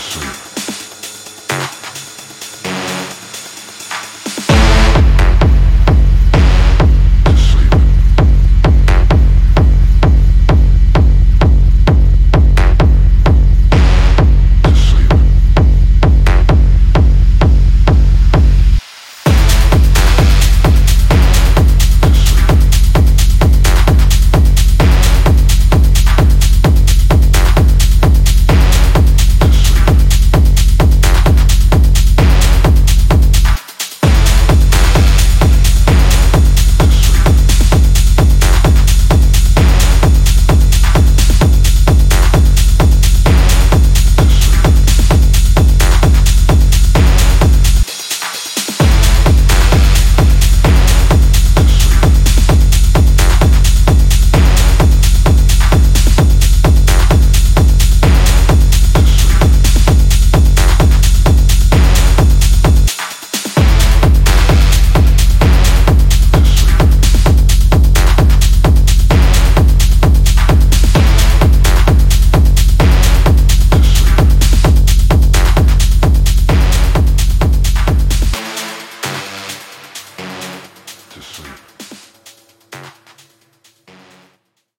to sleep.